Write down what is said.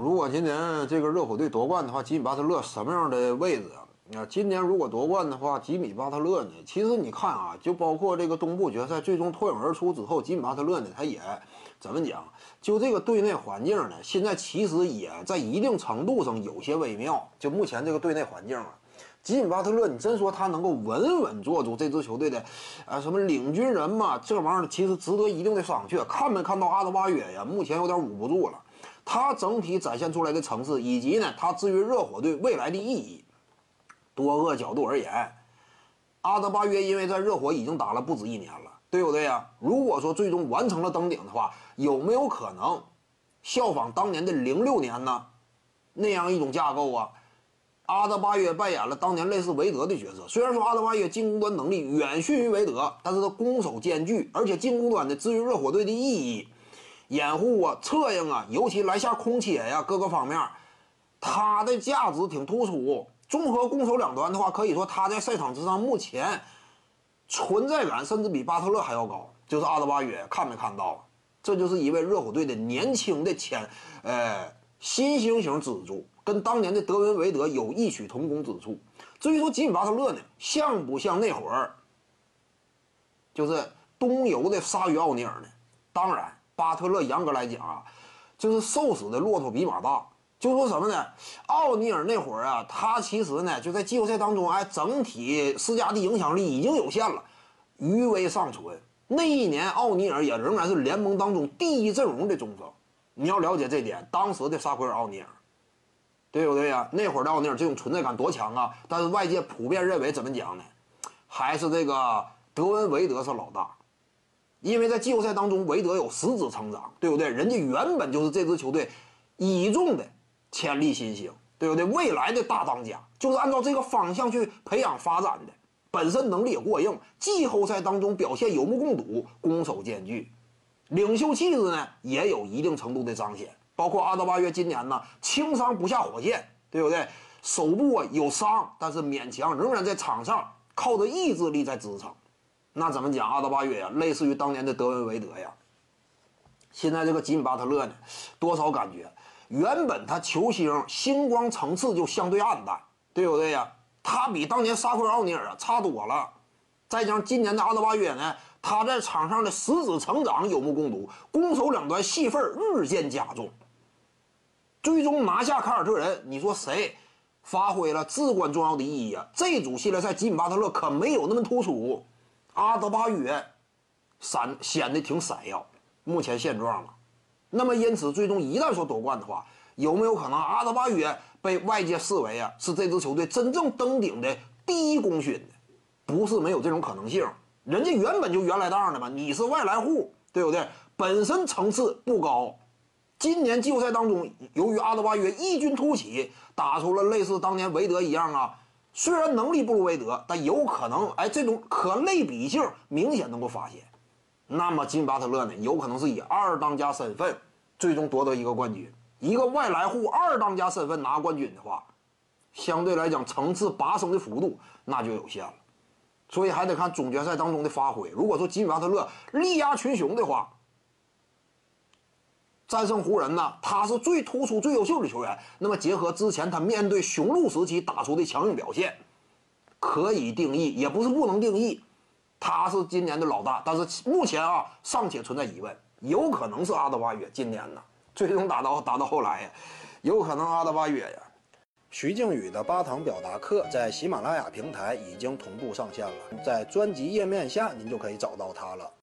如果今年这个热火队夺冠的话，吉米巴特勒什么样的位置啊？啊，今年如果夺冠的话，吉米巴特勒呢？其实你看啊，就包括这个东部决赛最终脱颖而出之后，吉米巴特勒呢，他也怎么讲？就这个队内环境呢，现在其实也在一定程度上有些微妙。就目前这个队内环境啊，吉米巴特勒，你真说他能够稳稳做住这支球队的啊什么领军人嘛？这玩意儿其实值得一定的商榷。看没看到阿德巴约呀？目前有点捂不住了。他整体展现出来的层次，以及呢，他至于热火队未来的意义，多个角度而言，阿德巴约因为在热火已经打了不止一年了，对不对呀？如果说最终完成了登顶的话，有没有可能效仿当年的零六年呢？那样一种架构啊？阿德巴约扮演了当年类似韦德的角色，虽然说阿德巴约进攻端能力远逊于韦德，但是他攻守兼具，而且进攻端的至于热火队的意义。掩护啊，策应啊，尤其篮下空切呀，各个方面，他的价值挺突出。综合攻守两端的话，可以说他在赛场之上目前存在感甚至比巴特勒还要高。就是阿德巴约，看没看到？这就是一位热火队的年轻的前，呃，新星型支柱，跟当年的德文韦德有异曲同工之处。至于说吉米巴特勒呢，像不像那会儿，就是东游的鲨鱼奥尼尔呢？当然。巴特勒严格来讲啊，就是瘦死的骆驼比马大。就说什么呢？奥尼尔那会儿啊，他其实呢就在季后赛当中，哎，整体施加的影响力已经有限了，余威尚存。那一年，奥尼尔也仍然是联盟当中第一阵容的中锋。你要了解这点，当时的沙奎尔·奥尼尔，对不对呀？那会儿的奥尼尔这种存在感多强啊！但是外界普遍认为怎么讲呢？还是这个德文·韦德是老大。因为在季后赛当中，韦德有实质成长，对不对？人家原本就是这支球队倚重的潜力新星，对不对？未来的大当家就是按照这个方向去培养发展的，本身能力也过硬，季后赛当中表现有目共睹，攻守兼具，领袖气质呢也有一定程度的彰显。包括阿德巴约今年呢轻伤不下火线，对不对？手部啊有伤，但是勉强仍然在场上靠着意志力在支撑。那怎么讲？阿德巴约呀，类似于当年的德文维德呀。现在这个吉米巴特勒呢，多少感觉，原本他球星星光层次就相对暗淡，对不对呀？他比当年沙奎尔奥尼尔啊差多了。再加上今年的阿德巴约呢，他在场上的实质成长有目共睹，攻守两端戏份日渐加重。最终拿下凯尔特人，你说谁发挥了至关重要的意义啊？这组系列赛，吉米巴特勒可没有那么突出。阿德巴约闪显得挺闪耀，目前现状了。那么因此，最终一旦说夺冠的话，有没有可能阿德巴约被外界视为啊是这支球队真正登顶的第一功勋呢？不是没有这种可能性。人家原本就原来当的嘛，你是外来户，对不对？本身层次不高。今年季后赛当中，由于阿德巴约异军突起，打出了类似当年韦德一样啊。虽然能力不如韦德，但有可能，哎，这种可类比性明显能够发现。那么金巴特勒呢，有可能是以二当家身份最终夺得一个冠军。一个外来户二当家身份拿冠军的话，相对来讲层次拔升的幅度那就有限了。所以还得看总决赛当中的发挥。如果说金巴特勒力压群雄的话，战胜湖人呢，他是最突出、最优秀的球员。那么结合之前他面对雄鹿时期打出的强硬表现，可以定义，也不是不能定义，他是今年的老大。但是目前啊，尚且存在疑问，有可能是阿德巴约今年呢，最终打到打到后来呀，有可能阿德巴约呀。徐静宇的八堂表达课在喜马拉雅平台已经同步上线了，在专辑页面下您就可以找到它了。